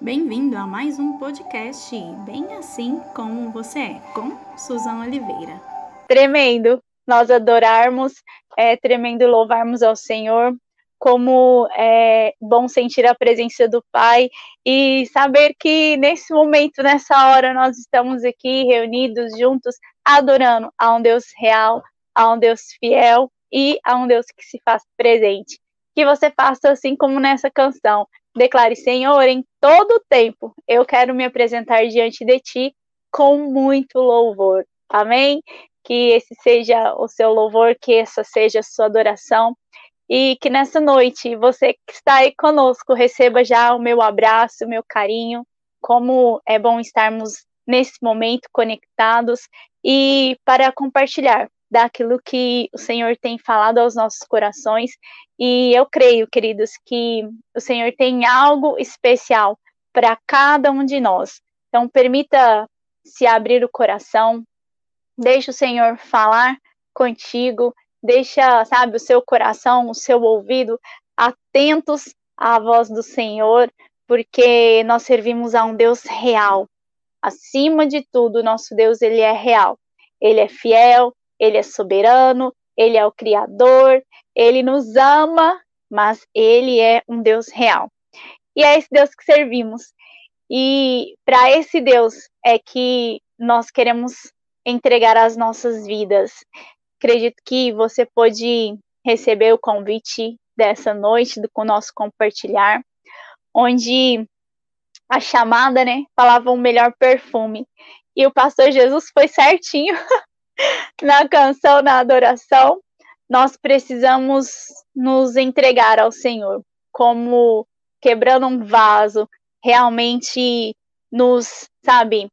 Bem-vindo a mais um podcast Bem Assim Como Você É, com Suzana Oliveira. Tremendo nós adorarmos, é tremendo louvarmos ao Senhor, como é bom sentir a presença do Pai e saber que nesse momento, nessa hora, nós estamos aqui reunidos juntos, adorando a um Deus real, a um Deus fiel e a um Deus que se faz presente. Que você faça assim como nessa canção. Declare, Senhor, em todo tempo eu quero me apresentar diante de ti com muito louvor. Amém? Que esse seja o seu louvor, que essa seja a sua adoração e que nessa noite você que está aí conosco receba já o meu abraço, o meu carinho. Como é bom estarmos nesse momento conectados e para compartilhar daquilo que o Senhor tem falado aos nossos corações. E eu creio, queridos, que o Senhor tem algo especial para cada um de nós. Então, permita se abrir o coração, deixe o Senhor falar contigo deixa, sabe, o seu coração, o seu ouvido atentos à voz do Senhor, porque nós servimos a um Deus real. Acima de tudo, nosso Deus, ele é real. Ele é fiel, ele é soberano, ele é o criador, ele nos ama, mas ele é um Deus real. E é esse Deus que servimos. E para esse Deus é que nós queremos entregar as nossas vidas. Acredito que você pode receber o convite dessa noite do com o nosso compartilhar, onde a chamada, né, falava o melhor perfume. E o pastor Jesus foi certinho na canção, na adoração. Nós precisamos nos entregar ao Senhor, como quebrando um vaso, realmente nos, sabe,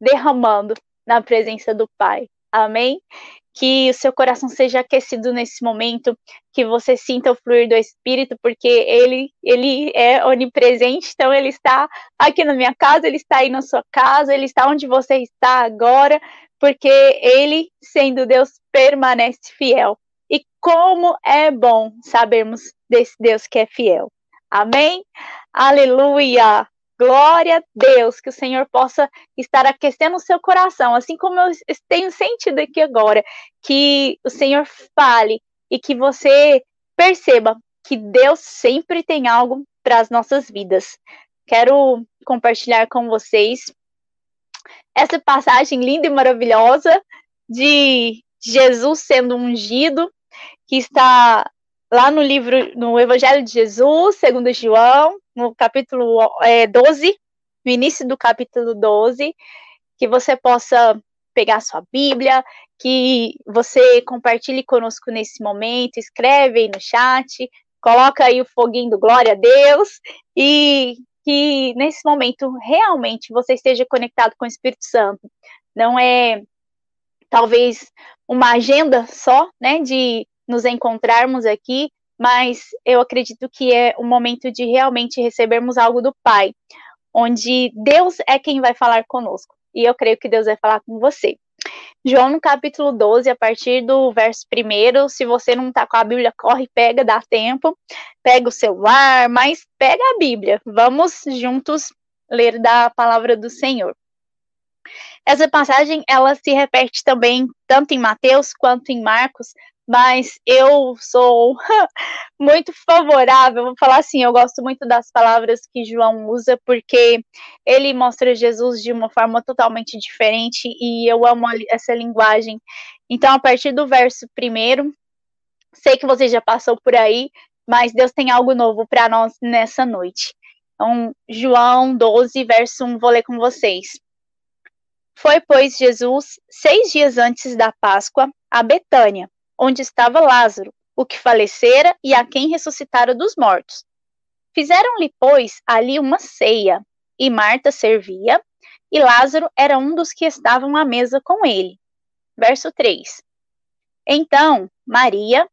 derramando na presença do Pai. Amém? que o seu coração seja aquecido nesse momento, que você sinta o fluir do Espírito, porque ele, ele é onipresente, então ele está aqui na minha casa, ele está aí na sua casa, ele está onde você está agora, porque ele, sendo Deus, permanece fiel. E como é bom sabermos desse Deus que é fiel. Amém? Aleluia! Glória a Deus, que o Senhor possa estar aquecendo o seu coração, assim como eu tenho sentido aqui agora, que o Senhor fale e que você perceba que Deus sempre tem algo para as nossas vidas. Quero compartilhar com vocês essa passagem linda e maravilhosa de Jesus sendo ungido, que está lá no livro, no Evangelho de Jesus, segundo João, no capítulo é, 12, no início do capítulo 12, que você possa pegar sua Bíblia, que você compartilhe conosco nesse momento, escreve aí no chat, coloca aí o foguinho do glória a Deus e que nesse momento realmente você esteja conectado com o Espírito Santo. Não é talvez uma agenda só, né, de nos encontrarmos aqui, mas eu acredito que é o momento de realmente recebermos algo do Pai, onde Deus é quem vai falar conosco. E eu creio que Deus vai falar com você. João, no capítulo 12, a partir do verso 1, se você não está com a Bíblia, corre, pega, dá tempo, pega o celular, mas pega a Bíblia. Vamos juntos ler da palavra do Senhor. Essa passagem, ela se repete também tanto em Mateus quanto em Marcos, mas eu sou muito favorável, vou falar assim, eu gosto muito das palavras que João usa, porque ele mostra Jesus de uma forma totalmente diferente e eu amo essa linguagem. Então, a partir do verso primeiro, sei que você já passou por aí, mas Deus tem algo novo para nós nessa noite. Então, João 12, verso 1, vou ler com vocês. Foi, pois, Jesus, seis dias antes da Páscoa, a Betânia onde estava Lázaro, o que falecera e a quem ressuscitara dos mortos. Fizeram-lhe, pois, ali uma ceia, e Marta servia, e Lázaro era um dos que estavam à mesa com ele. Verso 3. Então, Maria,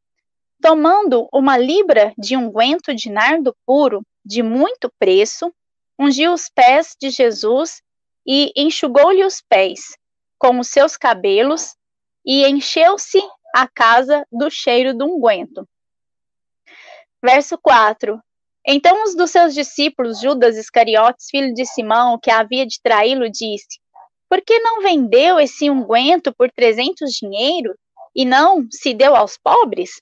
tomando uma libra de unguento de nardo puro, de muito preço, ungiu os pés de Jesus e enxugou-lhe os pés com os seus cabelos e encheu-se a casa do cheiro do unguento. Verso 4. Então, um dos seus discípulos, Judas Iscariotes, filho de Simão, que havia de traí-lo, disse: Por que não vendeu esse unguento por trezentos dinheiro e não se deu aos pobres?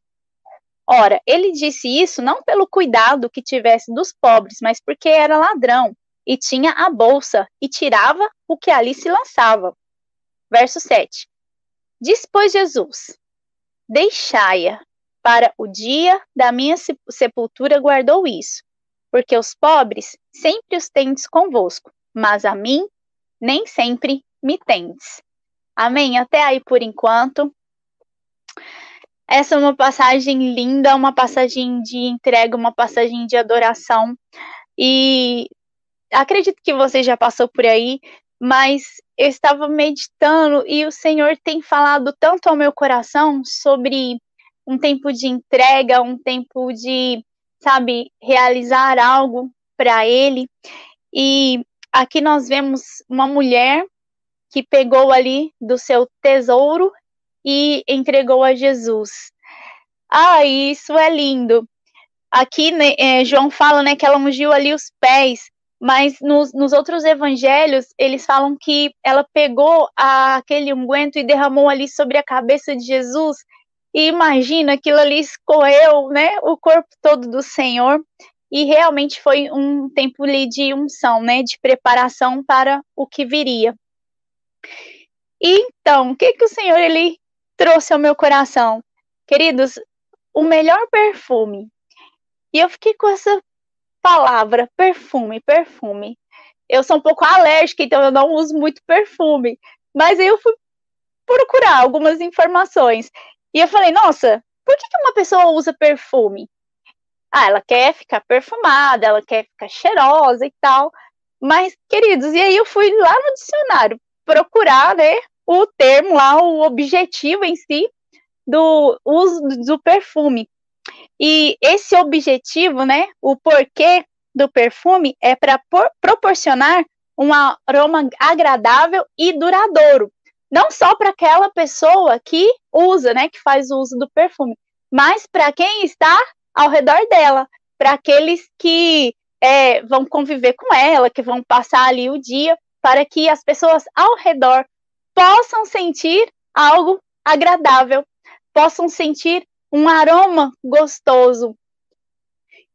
Ora, ele disse isso não pelo cuidado que tivesse dos pobres, mas porque era ladrão e tinha a bolsa e tirava o que ali se lançava. Verso 7. Dispôs Jesus: Deixai-a, para o dia da minha sepultura guardou isso, porque os pobres sempre os tendes convosco, mas a mim nem sempre me tendes. Amém? Até aí por enquanto. Essa é uma passagem linda, uma passagem de entrega, uma passagem de adoração. E acredito que você já passou por aí, mas eu estava meditando e o Senhor tem falado tanto ao meu coração sobre um tempo de entrega, um tempo de, sabe, realizar algo para Ele. E aqui nós vemos uma mulher que pegou ali do seu tesouro e entregou a Jesus. Ah, isso é lindo. Aqui né, é, João fala né, que ela ungiu ali os pés, mas nos, nos outros evangelhos eles falam que ela pegou a, aquele unguento e derramou ali sobre a cabeça de Jesus e imagina, aquilo ali escorreu, né, o corpo todo do Senhor, e realmente foi um tempo ali de unção, né, de preparação para o que viria. E, então, o que que o Senhor ele trouxe ao meu coração? Queridos, o melhor perfume. E eu fiquei com essa palavra, perfume, perfume. Eu sou um pouco alérgica, então eu não uso muito perfume. Mas eu fui procurar algumas informações. E eu falei, nossa, por que, que uma pessoa usa perfume? Ah, ela quer ficar perfumada, ela quer ficar cheirosa e tal. Mas, queridos, e aí eu fui lá no dicionário procurar, né, o termo lá, o objetivo em si do uso do perfume. E esse objetivo, né, o porquê do perfume é para proporcionar um aroma agradável e duradouro. Não só para aquela pessoa que usa, né, que faz o uso do perfume, mas para quem está ao redor dela, para aqueles que é, vão conviver com ela, que vão passar ali o dia, para que as pessoas ao redor possam sentir algo agradável, possam sentir um aroma gostoso.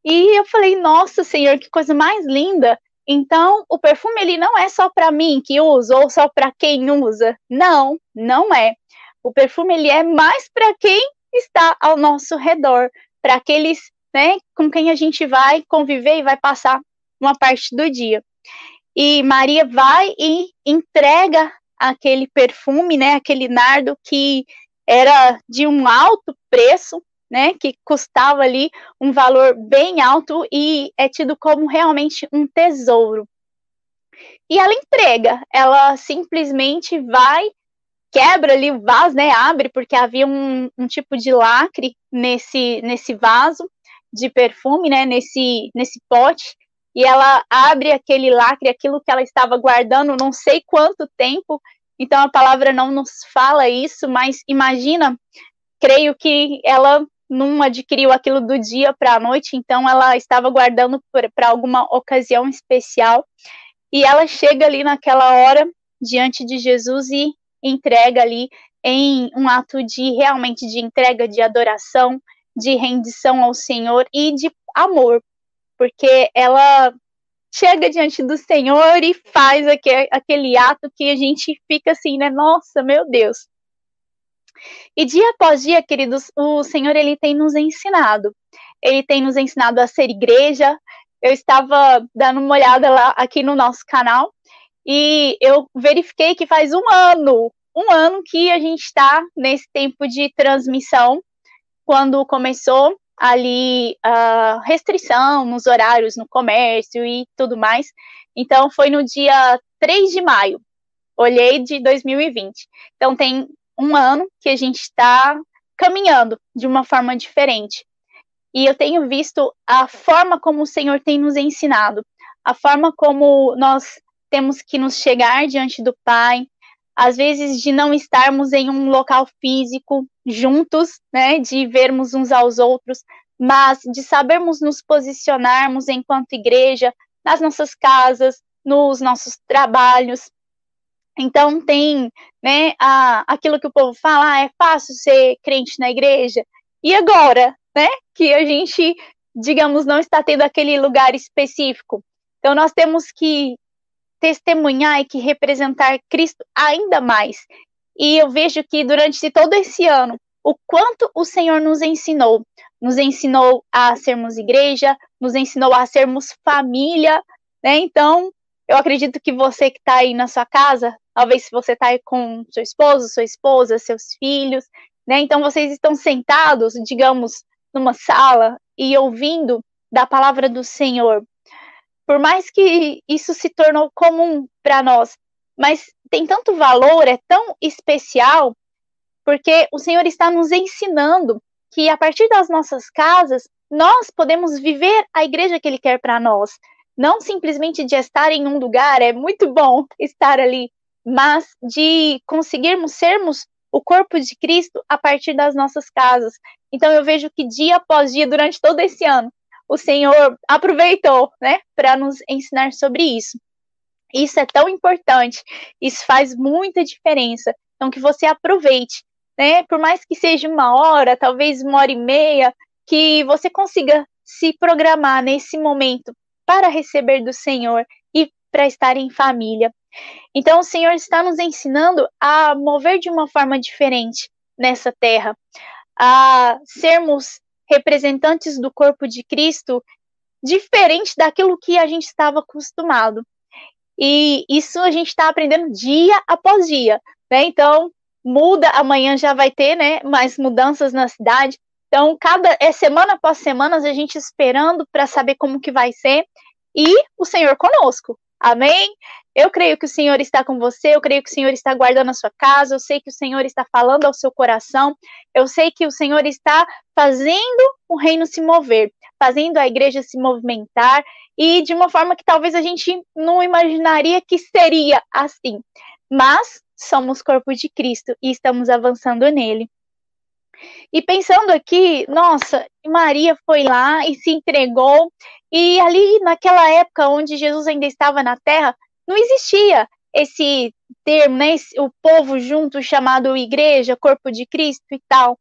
E eu falei, nossa, Senhor, que coisa mais linda então, o perfume ele não é só para mim que uso ou só para quem usa. Não, não é. O perfume ele é mais para quem está ao nosso redor, para aqueles, né, com quem a gente vai conviver e vai passar uma parte do dia. E Maria vai e entrega aquele perfume, né, aquele nardo que era de um alto preço né, que custava ali um valor bem alto e é tido como realmente um tesouro. E ela entrega, ela simplesmente vai, quebra ali o vaso, né, abre, porque havia um, um tipo de lacre nesse, nesse vaso de perfume, né, nesse, nesse pote, e ela abre aquele lacre, aquilo que ela estava guardando não sei quanto tempo, então a palavra não nos fala isso, mas imagina, creio que ela não adquiriu aquilo do dia para a noite, então ela estava guardando para alguma ocasião especial. E ela chega ali naquela hora diante de Jesus e entrega ali em um ato de realmente de entrega, de adoração, de rendição ao Senhor e de amor, porque ela chega diante do Senhor e faz aquele, ato que a gente fica assim, né? Nossa, meu Deus, e dia após dia, queridos, o Senhor ele tem nos ensinado. Ele tem nos ensinado a ser igreja. Eu estava dando uma olhada lá aqui no nosso canal e eu verifiquei que faz um ano, um ano que a gente está nesse tempo de transmissão, quando começou ali a restrição nos horários no comércio e tudo mais. Então foi no dia 3 de maio, olhei de 2020. Então tem um ano que a gente está caminhando de uma forma diferente. E eu tenho visto a forma como o Senhor tem nos ensinado, a forma como nós temos que nos chegar diante do Pai, às vezes de não estarmos em um local físico juntos, né, de vermos uns aos outros, mas de sabermos nos posicionarmos enquanto igreja, nas nossas casas, nos nossos trabalhos. Então tem, né, a, aquilo que o povo fala, ah, é fácil ser crente na igreja. E agora, né, que a gente, digamos, não está tendo aquele lugar específico. Então nós temos que testemunhar e que representar Cristo ainda mais. E eu vejo que durante todo esse ano, o quanto o Senhor nos ensinou. Nos ensinou a sermos igreja, nos ensinou a sermos família, né? Então, eu acredito que você que está aí na sua casa, talvez se você está aí com seu esposo, sua esposa, seus filhos, né? Então, vocês estão sentados, digamos, numa sala e ouvindo da palavra do Senhor. Por mais que isso se tornou comum para nós, mas tem tanto valor, é tão especial, porque o Senhor está nos ensinando que a partir das nossas casas nós podemos viver a igreja que Ele quer para nós. Não simplesmente de estar em um lugar, é muito bom estar ali, mas de conseguirmos sermos o corpo de Cristo a partir das nossas casas. Então eu vejo que dia após dia, durante todo esse ano, o Senhor aproveitou, né, para nos ensinar sobre isso. Isso é tão importante, isso faz muita diferença. Então, que você aproveite, né? Por mais que seja uma hora, talvez uma hora e meia, que você consiga se programar nesse momento para receber do Senhor e para estar em família. Então, o Senhor está nos ensinando a mover de uma forma diferente nessa terra, a sermos representantes do corpo de Cristo diferente daquilo que a gente estava acostumado. E isso a gente está aprendendo dia após dia, né? Então, muda, amanhã já vai ter, né, mais mudanças na cidade. Então, cada é semana após semana a gente esperando para saber como que vai ser e o Senhor conosco. Amém? Eu creio que o Senhor está com você, eu creio que o Senhor está guardando a sua casa, eu sei que o Senhor está falando ao seu coração, eu sei que o Senhor está fazendo o reino se mover, fazendo a igreja se movimentar e de uma forma que talvez a gente não imaginaria que seria assim. Mas somos corpo de Cristo e estamos avançando nele. E pensando aqui, nossa, Maria foi lá e se entregou, e ali naquela época onde Jesus ainda estava na terra, não existia esse termo, né, o povo junto chamado igreja, corpo de Cristo e tal.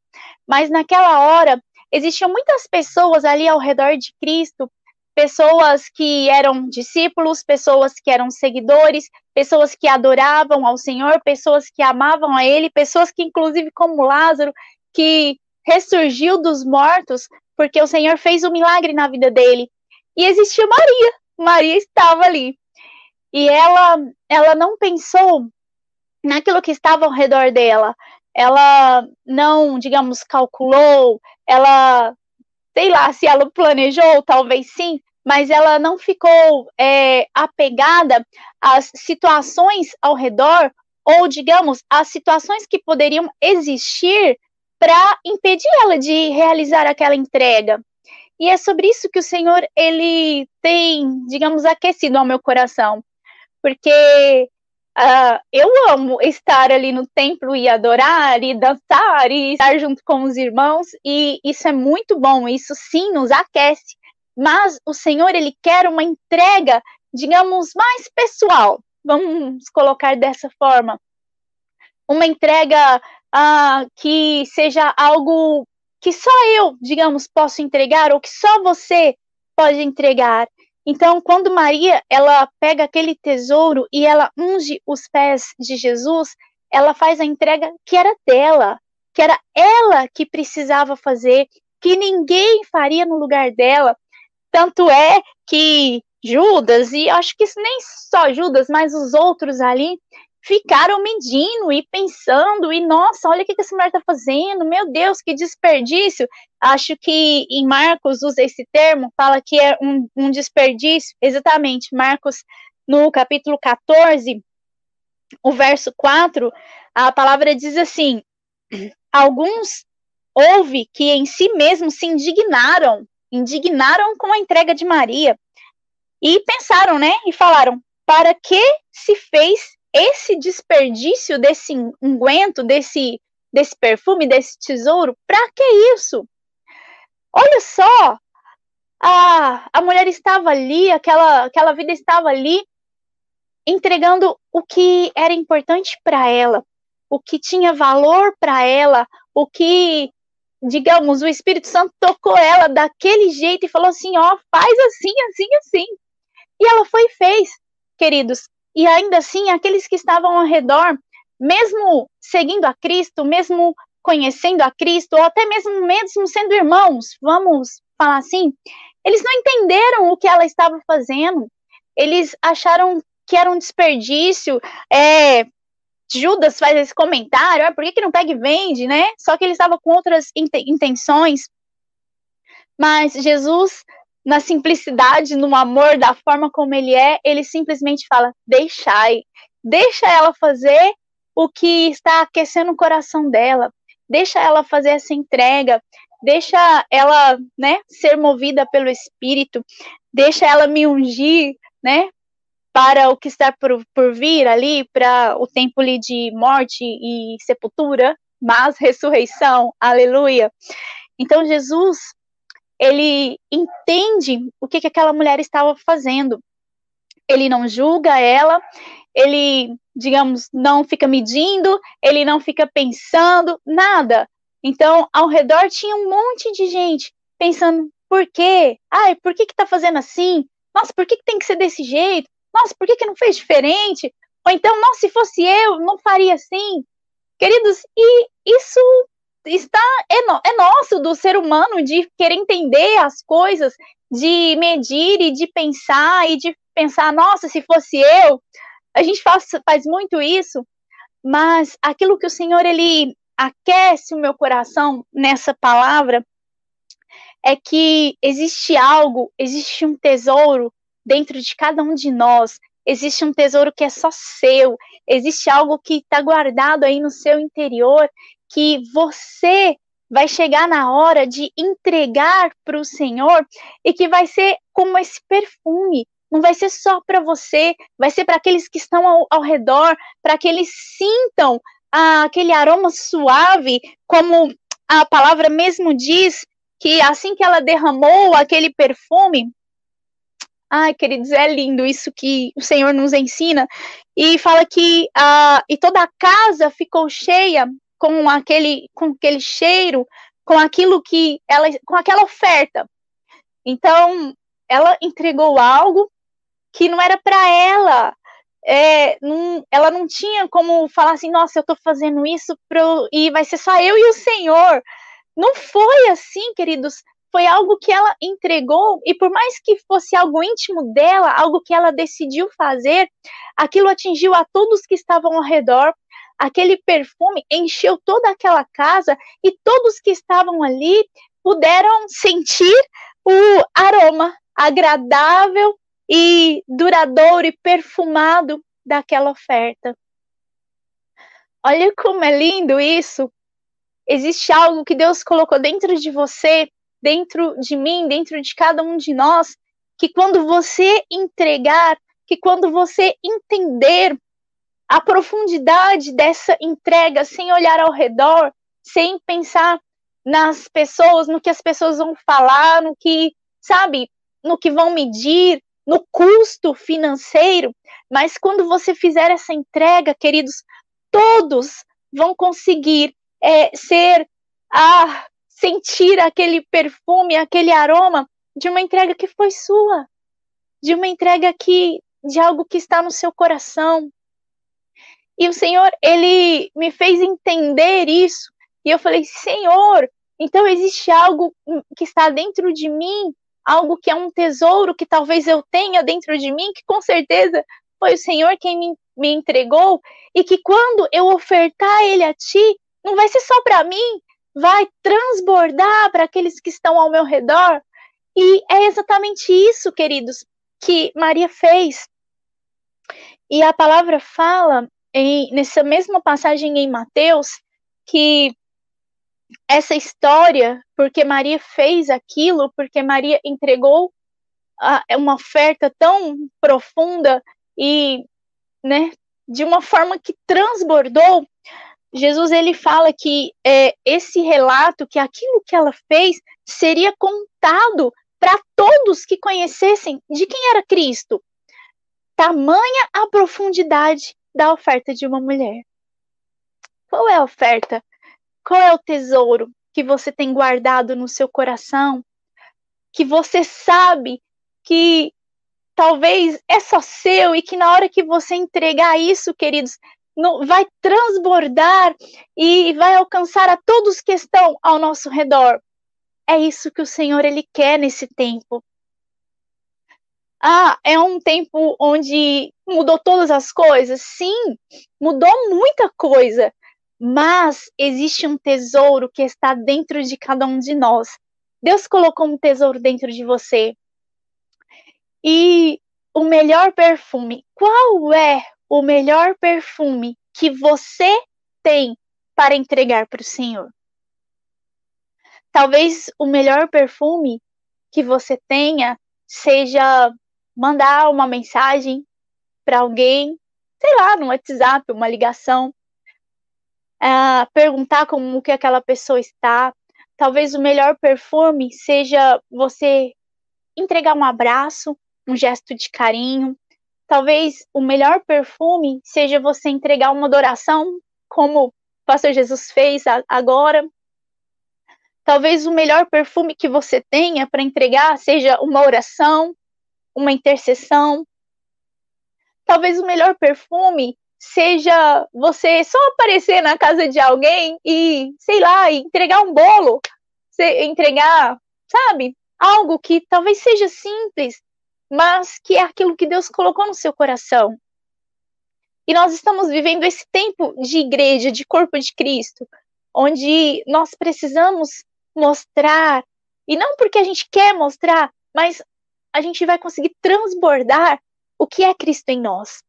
Mas naquela hora existiam muitas pessoas ali ao redor de Cristo pessoas que eram discípulos, pessoas que eram seguidores, pessoas que adoravam ao Senhor, pessoas que amavam a Ele, pessoas que, inclusive, como Lázaro, que ressurgiu dos mortos, porque o Senhor fez um milagre na vida dele. E existia Maria, Maria estava ali. E ela, ela não pensou naquilo que estava ao redor dela. Ela não, digamos, calculou, ela sei lá se ela planejou, talvez sim, mas ela não ficou é, apegada às situações ao redor, ou, digamos, às situações que poderiam existir para impedir ela de realizar aquela entrega. E é sobre isso que o Senhor ele tem, digamos, aquecido ao meu coração, porque uh, eu amo estar ali no templo e adorar e dançar e estar junto com os irmãos e isso é muito bom. Isso sim nos aquece mas o Senhor ele quer uma entrega, digamos, mais pessoal. Vamos colocar dessa forma. Uma entrega uh, que seja algo que só eu, digamos, posso entregar ou que só você pode entregar. Então, quando Maria ela pega aquele tesouro e ela unge os pés de Jesus, ela faz a entrega que era dela, que era ela que precisava fazer, que ninguém faria no lugar dela. Tanto é que Judas, e acho que nem só Judas, mas os outros ali, ficaram medindo e pensando, e nossa, olha o que essa mulher está fazendo, meu Deus, que desperdício. Acho que em Marcos usa esse termo, fala que é um, um desperdício, exatamente, Marcos no capítulo 14, o verso 4, a palavra diz assim: alguns houve que em si mesmos se indignaram indignaram com a entrega de Maria e pensaram, né? E falaram: para que se fez esse desperdício desse unguento, desse, desse perfume, desse tesouro? Para que isso? Olha só, a, a mulher estava ali, aquela, aquela vida estava ali, entregando o que era importante para ela, o que tinha valor para ela, o que, digamos, o Espírito Santo tocou ela daquele jeito e falou assim: ó, faz assim, assim, assim. E ela foi e fez, queridos. E ainda assim, aqueles que estavam ao redor, mesmo seguindo a Cristo, mesmo conhecendo a Cristo, ou até mesmo, mesmo sendo irmãos, vamos falar assim, eles não entenderam o que ela estava fazendo. Eles acharam que era um desperdício. É, Judas faz esse comentário, ah, por que, que não pega e vende, né? Só que ele estava com outras intenções. Mas Jesus, na simplicidade, no amor, da forma como ele é, ele simplesmente fala: deixai, deixa ela fazer o que está aquecendo o coração dela, deixa ela fazer essa entrega, deixa ela, né, ser movida pelo Espírito, deixa ela me ungir, né, para o que está por, por vir ali, para o tempo ali de morte e sepultura, mas ressurreição, aleluia. Então Jesus, ele entende o que, que aquela mulher estava fazendo. Ele não julga ela, ele, digamos, não fica medindo, ele não fica pensando, nada. Então, ao redor tinha um monte de gente pensando, por quê? Ai, por que que tá fazendo assim? Nossa, por que, que tem que ser desse jeito? Nossa, por que, que não fez diferente? Ou então, nossa, se fosse eu, não faria assim. Queridos, e isso está é, no, é nosso do ser humano de querer entender as coisas, de medir e de pensar e de pensar, nossa, se fosse eu, a gente faz, faz muito isso, mas aquilo que o Senhor ele aquece o meu coração nessa palavra é que existe algo, existe um tesouro dentro de cada um de nós. Existe um tesouro que é só seu, existe algo que está guardado aí no seu interior que você vai chegar na hora de entregar para o Senhor e que vai ser como esse perfume. Não vai ser só para você, vai ser para aqueles que estão ao, ao redor, para que eles sintam ah, aquele aroma suave, como a palavra mesmo diz, que assim que ela derramou aquele perfume, Ai, queridos, é lindo isso que o Senhor nos ensina. E fala que uh, e toda a casa ficou cheia com aquele, com aquele cheiro, com aquilo que ela, com aquela oferta. Então, ela entregou algo que não era para ela. É, não, ela não tinha como falar assim, nossa, eu estou fazendo isso pro, e vai ser só eu e o Senhor. Não foi assim, queridos foi algo que ela entregou, e por mais que fosse algo íntimo dela, algo que ela decidiu fazer, aquilo atingiu a todos que estavam ao redor. Aquele perfume encheu toda aquela casa e todos que estavam ali puderam sentir o aroma agradável e duradouro e perfumado daquela oferta. Olha como é lindo isso. Existe algo que Deus colocou dentro de você dentro de mim, dentro de cada um de nós, que quando você entregar, que quando você entender a profundidade dessa entrega, sem olhar ao redor, sem pensar nas pessoas, no que as pessoas vão falar, no que, sabe, no que vão medir, no custo financeiro, mas quando você fizer essa entrega, queridos, todos vão conseguir é, ser ah, sentir aquele perfume, aquele aroma de uma entrega que foi sua, de uma entrega que de algo que está no seu coração. E o Senhor, ele me fez entender isso. E eu falei: "Senhor, então existe algo que está dentro de mim, algo que é um tesouro que talvez eu tenha dentro de mim, que com certeza foi o Senhor quem me, me entregou, e que quando eu ofertar ele a ti, não vai ser só para mim, vai transbordar para aqueles que estão ao meu redor. E é exatamente isso, queridos, que Maria fez. E a palavra fala, em, nessa mesma passagem em Mateus, que essa história, porque Maria fez aquilo, porque Maria entregou a, uma oferta tão profunda e, né, de uma forma que transbordou, Jesus ele fala que é, esse relato, que aquilo que ela fez, seria contado para todos que conhecessem de quem era Cristo. Tamanha a profundidade da oferta de uma mulher. Qual é a oferta? Qual é o tesouro que você tem guardado no seu coração? Que você sabe que talvez é só seu e que na hora que você entregar isso, queridos, vai transbordar e vai alcançar a todos que estão ao nosso redor. É isso que o Senhor ele quer nesse tempo. Ah, é um tempo onde mudou todas as coisas? Sim, mudou muita coisa. Mas existe um tesouro que está dentro de cada um de nós. Deus colocou um tesouro dentro de você. E o melhor perfume, qual é o melhor perfume que você tem para entregar para o Senhor? Talvez o melhor perfume que você tenha seja mandar uma mensagem para alguém, sei lá, no WhatsApp, uma ligação, uh, perguntar como que aquela pessoa está. Talvez o melhor perfume seja você entregar um abraço, um gesto de carinho, Talvez o melhor perfume seja você entregar uma adoração, como o pastor Jesus fez agora. Talvez o melhor perfume que você tenha para entregar seja uma oração, uma intercessão. Talvez o melhor perfume seja você só aparecer na casa de alguém e, sei lá, entregar um bolo, entregar, sabe, algo que talvez seja simples, mas que é aquilo que Deus colocou no seu coração. E nós estamos vivendo esse tempo de igreja, de corpo de Cristo, onde nós precisamos mostrar, e não porque a gente quer mostrar, mas a gente vai conseguir transbordar o que é Cristo em nós.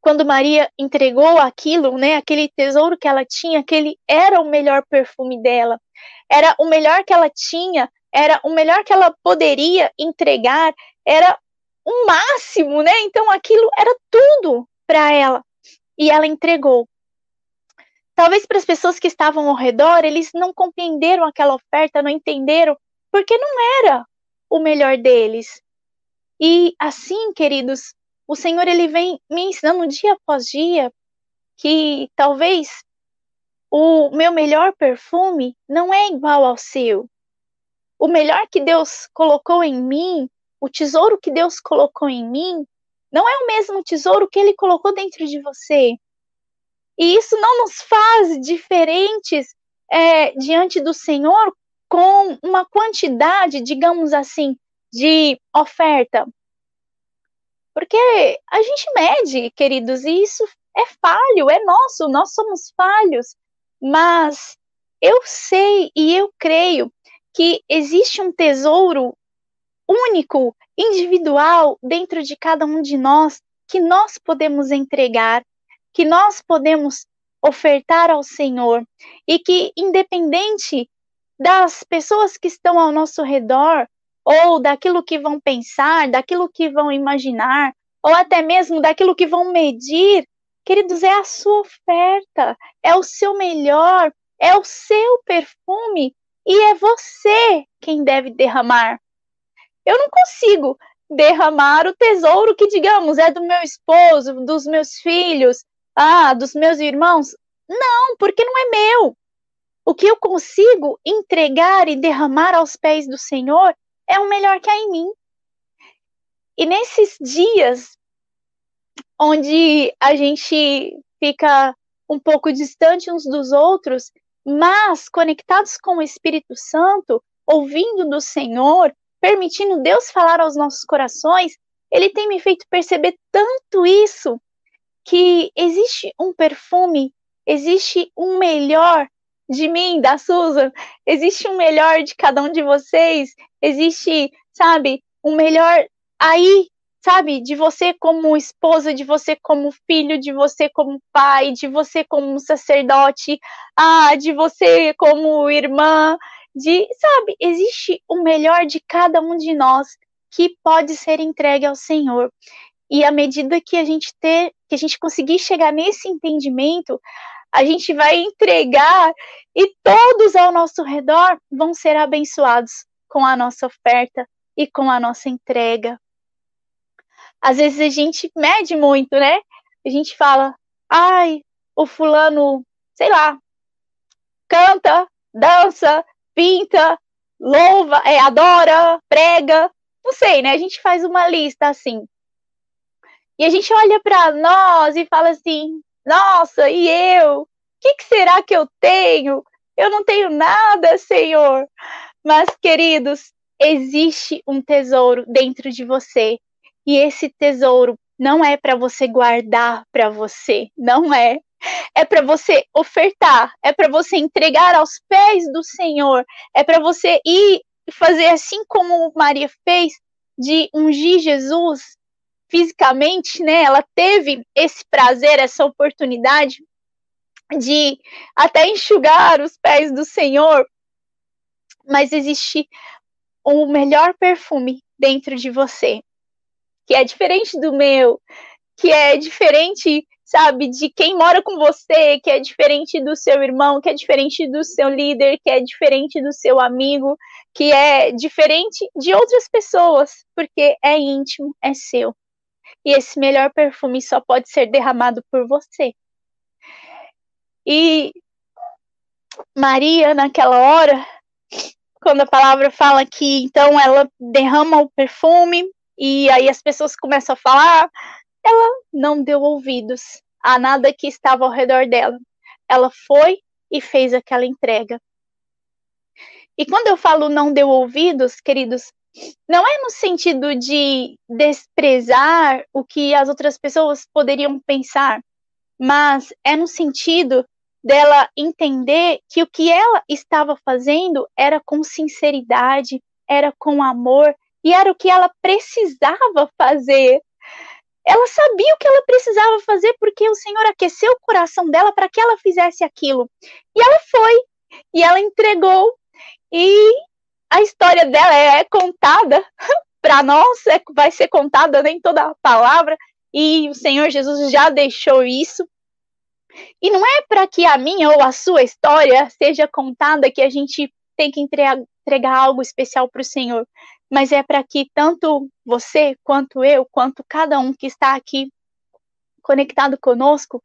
Quando Maria entregou aquilo, né, aquele tesouro que ela tinha, aquele era o melhor perfume dela, era o melhor que ela tinha era o melhor que ela poderia entregar, era o máximo, né? Então aquilo era tudo para ela e ela entregou. Talvez para as pessoas que estavam ao redor, eles não compreenderam aquela oferta, não entenderam, porque não era o melhor deles. E assim, queridos, o Senhor ele vem me ensinando dia após dia que talvez o meu melhor perfume não é igual ao seu o melhor que Deus colocou em mim, o tesouro que Deus colocou em mim, não é o mesmo tesouro que ele colocou dentro de você. E isso não nos faz diferentes é, diante do Senhor com uma quantidade, digamos assim, de oferta. Porque a gente mede, queridos, e isso é falho, é nosso, nós somos falhos. Mas eu sei e eu creio que existe um tesouro único, individual, dentro de cada um de nós, que nós podemos entregar, que nós podemos ofertar ao Senhor, e que, independente das pessoas que estão ao nosso redor, ou daquilo que vão pensar, daquilo que vão imaginar, ou até mesmo daquilo que vão medir, queridos, é a sua oferta, é o seu melhor, é o seu perfume e é você quem deve derramar. Eu não consigo derramar o tesouro que, digamos, é do meu esposo, dos meus filhos, ah, dos meus irmãos. Não, porque não é meu. O que eu consigo entregar e derramar aos pés do Senhor é o melhor que há em mim. E nesses dias onde a gente fica um pouco distante uns dos outros, mas conectados com o Espírito Santo, ouvindo do Senhor, permitindo Deus falar aos nossos corações, ele tem me feito perceber tanto isso que existe um perfume, existe um melhor de mim, da Susan, existe um melhor de cada um de vocês, existe, sabe, um melhor aí sabe? De você como esposa, de você como filho, de você como pai, de você como sacerdote, ah, de você como irmã, de, sabe? Existe o melhor de cada um de nós que pode ser entregue ao Senhor. E à medida que a gente ter, que a gente conseguir chegar nesse entendimento, a gente vai entregar e todos ao nosso redor vão ser abençoados com a nossa oferta e com a nossa entrega. Às vezes a gente mede muito, né? A gente fala, ai, o fulano, sei lá, canta, dança, pinta, louva, é, adora, prega, não sei, né? A gente faz uma lista assim. E a gente olha para nós e fala assim: nossa, e eu? O que, que será que eu tenho? Eu não tenho nada, Senhor. Mas, queridos, existe um tesouro dentro de você. E esse tesouro não é para você guardar para você, não é. É para você ofertar, é para você entregar aos pés do Senhor, é para você ir fazer assim como Maria fez, de ungir Jesus fisicamente, né? Ela teve esse prazer, essa oportunidade de até enxugar os pés do Senhor, mas existe o melhor perfume dentro de você, que é diferente do meu, que é diferente, sabe, de quem mora com você, que é diferente do seu irmão, que é diferente do seu líder, que é diferente do seu amigo, que é diferente de outras pessoas, porque é íntimo, é seu. E esse melhor perfume só pode ser derramado por você. E Maria, naquela hora, quando a palavra fala que então ela derrama o perfume e aí as pessoas começam a falar, ela não deu ouvidos a nada que estava ao redor dela. Ela foi e fez aquela entrega. E quando eu falo não deu ouvidos, queridos, não é no sentido de desprezar o que as outras pessoas poderiam pensar, mas é no sentido dela entender que o que ela estava fazendo era com sinceridade, era com amor e era o que ela precisava fazer. Ela sabia o que ela precisava fazer porque o Senhor aqueceu o coração dela para que ela fizesse aquilo. E ela foi, e ela entregou, e a história dela é contada para nós, é, vai ser contada nem toda a palavra, e o Senhor Jesus já deixou isso. E não é para que a minha ou a sua história seja contada que a gente tem que entregar, entregar algo especial para o Senhor, mas é para que tanto você, quanto eu, quanto cada um que está aqui conectado conosco,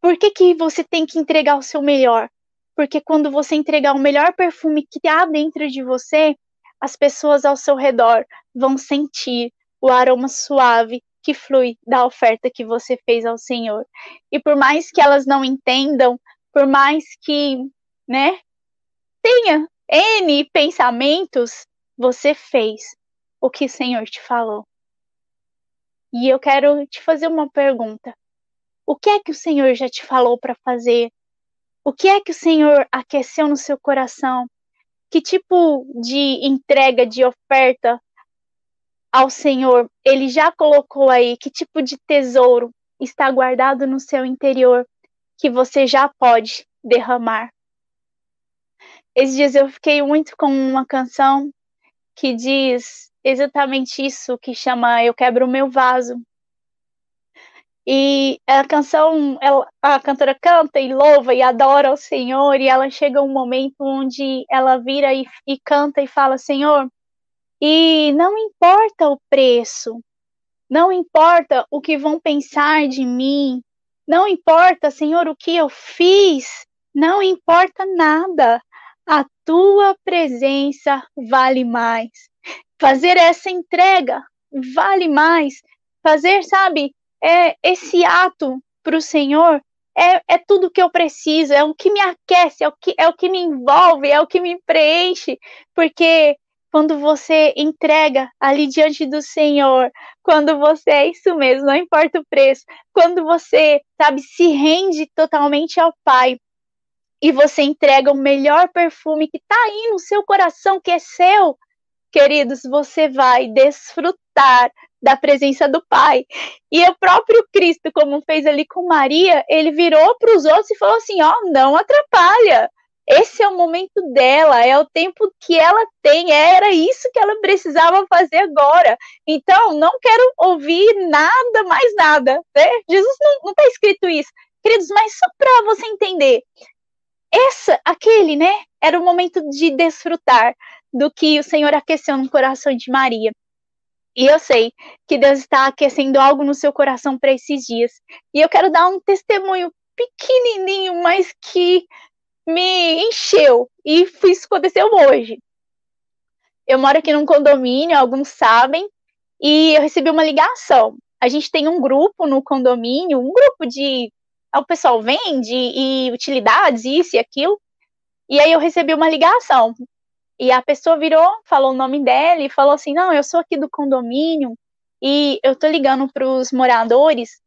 por que, que você tem que entregar o seu melhor? Porque quando você entregar o melhor perfume que há dentro de você, as pessoas ao seu redor vão sentir o aroma suave que flui da oferta que você fez ao Senhor. E por mais que elas não entendam, por mais que, né, tenha N pensamentos, você fez o que o Senhor te falou. E eu quero te fazer uma pergunta. O que é que o Senhor já te falou para fazer? O que é que o Senhor aqueceu no seu coração? Que tipo de entrega, de oferta ao Senhor, ele já colocou aí que tipo de tesouro está guardado no seu interior que você já pode derramar. Esses dias eu fiquei muito com uma canção que diz exatamente isso, que chama Eu Quebro o Meu Vaso. E a canção, ela, a cantora canta e louva e adora o Senhor, e ela chega um momento onde ela vira e, e canta e fala: Senhor, e não importa o preço, não importa o que vão pensar de mim, não importa, Senhor, o que eu fiz, não importa nada. A tua presença vale mais. Fazer essa entrega vale mais. Fazer, sabe, é, esse ato para o Senhor é, é tudo que eu preciso, é o que me aquece, é o que, é o que me envolve, é o que me preenche, porque quando você entrega ali diante do Senhor, quando você é isso mesmo, não importa o preço, quando você, sabe, se rende totalmente ao Pai e você entrega o melhor perfume que está aí no seu coração, que é seu, queridos, você vai desfrutar da presença do Pai. E o próprio Cristo, como fez ali com Maria, ele virou para os outros e falou assim: ó, oh, não atrapalha, esse é o momento dela, é o tempo que ela tem, era isso que ela precisava fazer agora. Então, não quero ouvir nada, mais nada. Né? Jesus não está escrito isso. Queridos, mas só para você entender, essa, aquele, né, era o momento de desfrutar do que o Senhor aqueceu no coração de Maria. E eu sei que Deus está aquecendo algo no seu coração para esses dias. E eu quero dar um testemunho pequenininho, mas que me encheu. E isso aconteceu hoje. Eu moro aqui num condomínio, alguns sabem, e eu recebi uma ligação. A gente tem um grupo no condomínio, um grupo de. O pessoal vende e utilidades, isso e aquilo. E aí eu recebi uma ligação. E a pessoa virou, falou o nome dela e falou assim: Não, eu sou aqui do condomínio e eu tô ligando para os moradores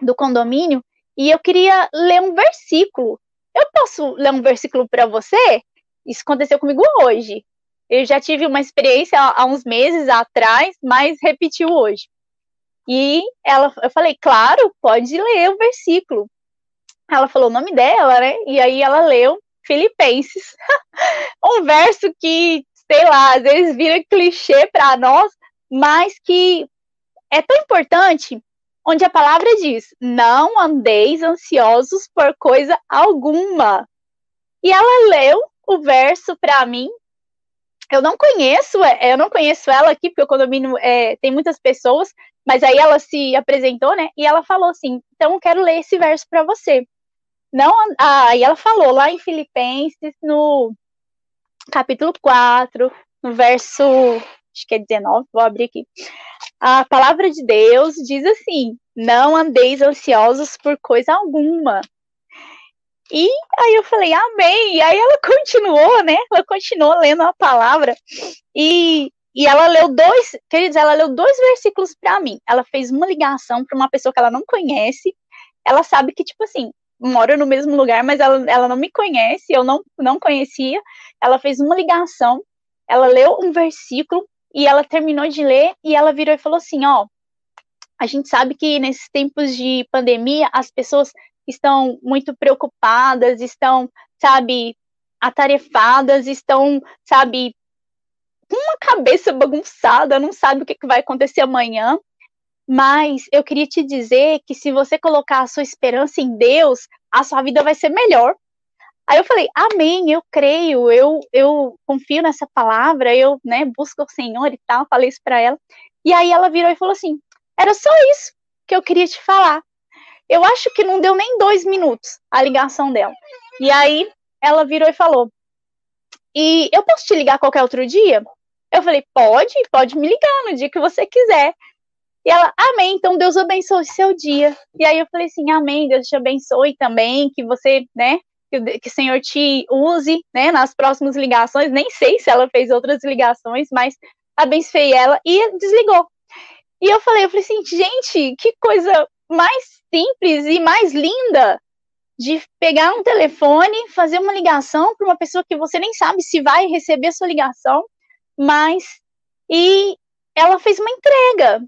do condomínio e eu queria ler um versículo. Eu posso ler um versículo para você? Isso aconteceu comigo hoje. Eu já tive uma experiência há uns meses atrás, mas repetiu hoje. E ela, eu falei, claro, pode ler o versículo. Ela falou o nome dela, né? E aí ela leu Filipenses. um verso que, sei lá, às vezes vira clichê para nós, mas que é tão importante, onde a palavra diz: Não andeis ansiosos por coisa alguma. E ela leu o verso para mim. Eu não conheço, é, eu não conheço ela aqui, porque o condomínio é, tem muitas pessoas, mas aí ela se apresentou, né? E ela falou assim: então eu quero ler esse verso para você. Não, ah, e ela falou lá em Filipenses, no capítulo 4, no verso, acho que é 19, vou abrir aqui. A palavra de Deus diz assim: Não andeis ansiosos por coisa alguma. E aí eu falei, amém. E aí ela continuou, né? Ela continuou lendo a palavra. E, e ela leu dois, queridos, ela leu dois versículos para mim. Ela fez uma ligação para uma pessoa que ela não conhece. Ela sabe que, tipo assim, moro no mesmo lugar, mas ela, ela não me conhece, eu não, não conhecia. Ela fez uma ligação, ela leu um versículo e ela terminou de ler e ela virou e falou assim: Ó, a gente sabe que nesses tempos de pandemia as pessoas estão muito preocupadas, estão, sabe, atarefadas, estão, sabe, com uma cabeça bagunçada, não sabe o que, que vai acontecer amanhã. Mas eu queria te dizer que se você colocar a sua esperança em Deus, a sua vida vai ser melhor. Aí eu falei, amém, eu creio, eu, eu confio nessa palavra, eu né, busco o Senhor e tal, falei isso para ela. E aí ela virou e falou assim: era só isso que eu queria te falar. Eu acho que não deu nem dois minutos a ligação dela. E aí ela virou e falou: E eu posso te ligar qualquer outro dia? Eu falei: Pode, pode me ligar no dia que você quiser. E ela, amém, então Deus abençoe seu dia. E aí eu falei assim, amém, Deus te abençoe também, que você, né, que, que o Senhor te use, né, nas próximas ligações. Nem sei se ela fez outras ligações, mas abençoei ela e desligou. E eu falei, eu falei assim, gente, que coisa mais simples e mais linda de pegar um telefone, fazer uma ligação para uma pessoa que você nem sabe se vai receber a sua ligação, mas e ela fez uma entrega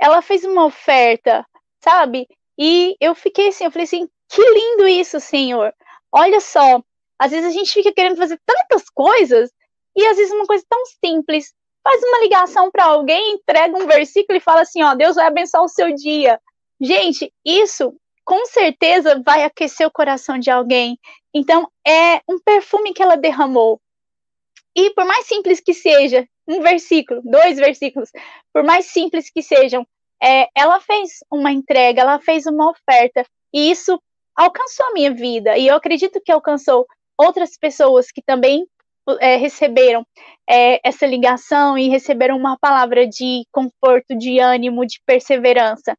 ela fez uma oferta, sabe? E eu fiquei assim, eu falei assim, que lindo isso, Senhor. Olha só, às vezes a gente fica querendo fazer tantas coisas e às vezes uma coisa tão simples. Faz uma ligação para alguém, entrega um versículo e fala assim, ó, Deus vai abençoar o seu dia. Gente, isso com certeza vai aquecer o coração de alguém. Então, é um perfume que ela derramou. E por mais simples que seja, um versículo, dois versículos, por mais simples que sejam, é, ela fez uma entrega, ela fez uma oferta, e isso alcançou a minha vida, e eu acredito que alcançou outras pessoas que também é, receberam é, essa ligação e receberam uma palavra de conforto, de ânimo, de perseverança.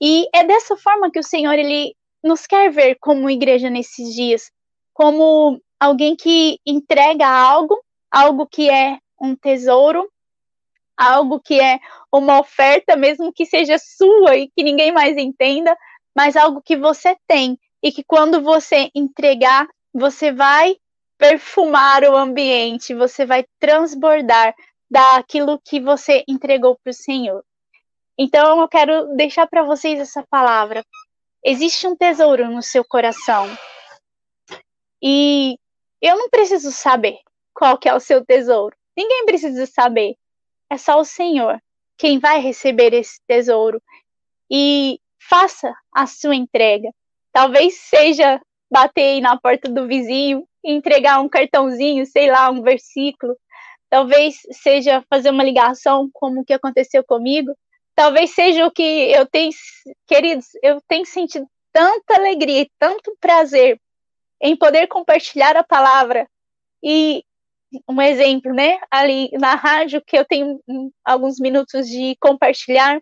E é dessa forma que o Senhor ele nos quer ver como igreja nesses dias, como alguém que entrega algo, algo que é um tesouro, algo que é uma oferta, mesmo que seja sua e que ninguém mais entenda, mas algo que você tem e que quando você entregar, você vai perfumar o ambiente, você vai transbordar daquilo que você entregou para o Senhor. Então eu quero deixar para vocês essa palavra. Existe um tesouro no seu coração. E eu não preciso saber qual que é o seu tesouro. Ninguém precisa saber. É só o Senhor quem vai receber esse tesouro. E faça a sua entrega. Talvez seja bater aí na porta do vizinho entregar um cartãozinho, sei lá, um versículo. Talvez seja fazer uma ligação, como o que aconteceu comigo. Talvez seja o que eu tenho, queridos, eu tenho sentido tanta alegria e tanto prazer em poder compartilhar a palavra. E um exemplo, né? Ali na rádio, que eu tenho alguns minutos de compartilhar,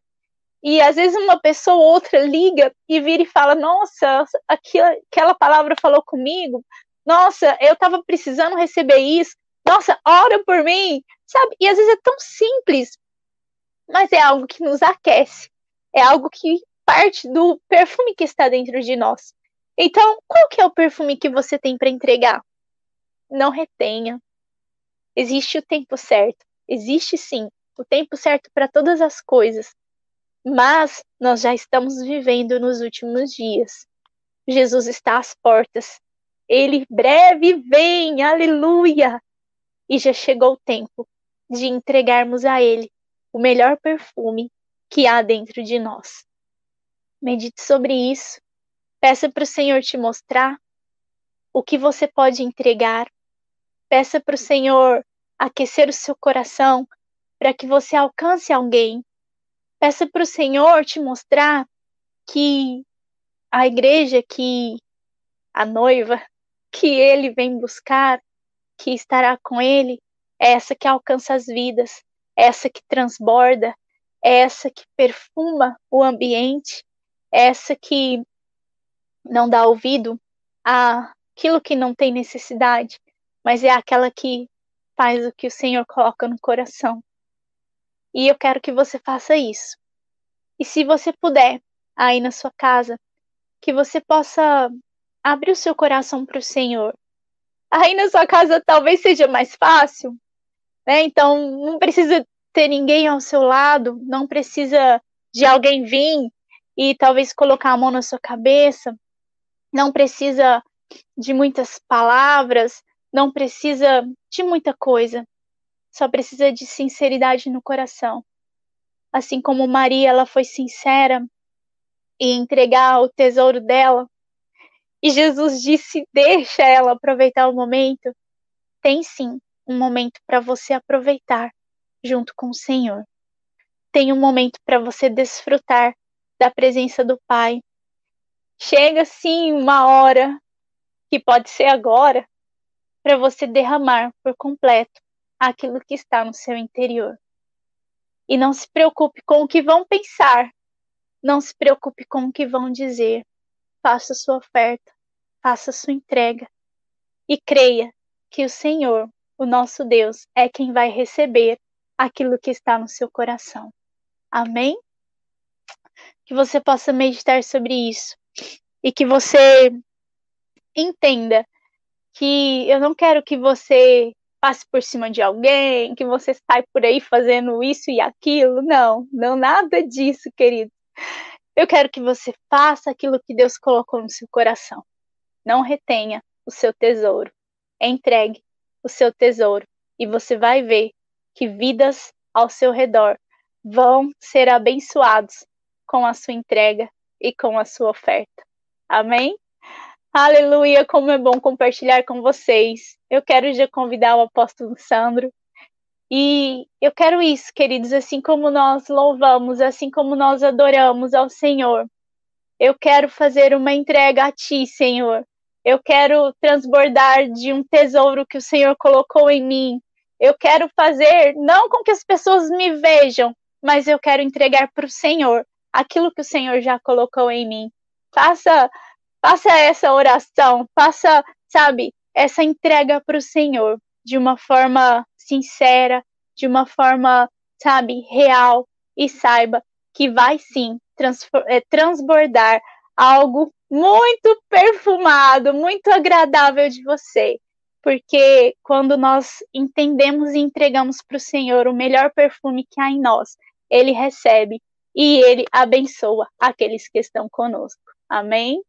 e às vezes uma pessoa ou outra liga e vira e fala: Nossa, aquela, aquela palavra falou comigo. Nossa, eu estava precisando receber isso. Nossa, ora por mim, sabe? E às vezes é tão simples, mas é algo que nos aquece. É algo que parte do perfume que está dentro de nós. Então, qual que é o perfume que você tem para entregar? Não retenha. Existe o tempo certo. Existe sim o tempo certo para todas as coisas. Mas nós já estamos vivendo nos últimos dias. Jesus está às portas. Ele breve vem, aleluia! E já chegou o tempo de entregarmos a Ele o melhor perfume que há dentro de nós. Medite sobre isso. Peça para o Senhor te mostrar o que você pode entregar. Peça para o Senhor aquecer o seu coração para que você alcance alguém. Peça para o Senhor te mostrar que a igreja, que a noiva, que ele vem buscar, que estará com ele, é essa que alcança as vidas, é essa que transborda, é essa que perfuma o ambiente, é essa que não dá ouvido àquilo que não tem necessidade, mas é aquela que faz o que o Senhor coloca no coração. E eu quero que você faça isso. E se você puder, aí na sua casa, que você possa abrir o seu coração para o Senhor. Aí na sua casa talvez seja mais fácil, né? Então não precisa ter ninguém ao seu lado, não precisa de alguém vir e talvez colocar a mão na sua cabeça, não precisa de muitas palavras, não precisa de muita coisa só precisa de sinceridade no coração. Assim como Maria, ela foi sincera e entregar o tesouro dela. E Jesus disse: deixa ela aproveitar o momento. Tem sim um momento para você aproveitar junto com o Senhor. Tem um momento para você desfrutar da presença do Pai. Chega sim uma hora, que pode ser agora, para você derramar por completo aquilo que está no seu interior. E não se preocupe com o que vão pensar, não se preocupe com o que vão dizer. Faça sua oferta, faça sua entrega e creia que o Senhor, o nosso Deus, é quem vai receber aquilo que está no seu coração. Amém? Que você possa meditar sobre isso e que você entenda que eu não quero que você passe por cima de alguém, que você sai por aí fazendo isso e aquilo. Não, não nada disso, querido. Eu quero que você faça aquilo que Deus colocou no seu coração. Não retenha o seu tesouro. Entregue o seu tesouro e você vai ver que vidas ao seu redor vão ser abençoados com a sua entrega e com a sua oferta. Amém? Aleluia, como é bom compartilhar com vocês. Eu quero já convidar o apóstolo Sandro. E eu quero isso, queridos, assim como nós louvamos, assim como nós adoramos ao Senhor. Eu quero fazer uma entrega a Ti, Senhor. Eu quero transbordar de um tesouro que o Senhor colocou em mim. Eu quero fazer, não com que as pessoas me vejam, mas eu quero entregar para o Senhor aquilo que o Senhor já colocou em mim. Faça Faça essa oração, faça, sabe, essa entrega para o Senhor de uma forma sincera, de uma forma, sabe, real e saiba que vai sim é, transbordar algo muito perfumado, muito agradável de você. Porque quando nós entendemos e entregamos para o Senhor o melhor perfume que há em nós, ele recebe e ele abençoa aqueles que estão conosco. Amém?